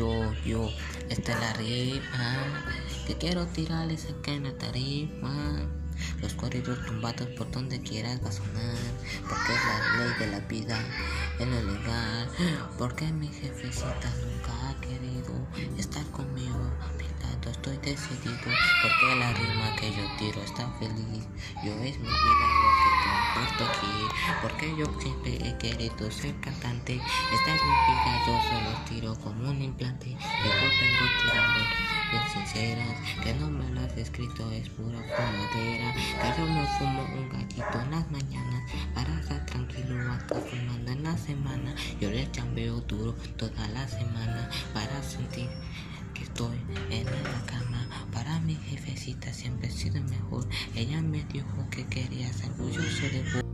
yo, yo, esta es la rima que quiero tirarles acá en la tarima. Los corridos tumbados por donde quieras va a sonar, porque es la ley de la vida, es lo legal, porque mi jefecita nunca ha querido estar conmigo, mi lado estoy decidido, porque la rima que yo tiro está feliz, yo es mi vida lo que comparto porque yo siempre he querido ser cantante, esta es mi vida, yo solo tiro como un implante, yo tengo tirando bien sinceras, que no me lo has escrito, es pura fumadera, que yo me fumo un gallito en las mañanas, para estar tranquilo acá fumando en la semana, yo le chambeo duro toda la semana, para sentir que estoy en la cama, para mi jefecita siempre he sido mejor, ella me dijo que quería ser orgulloso de vos.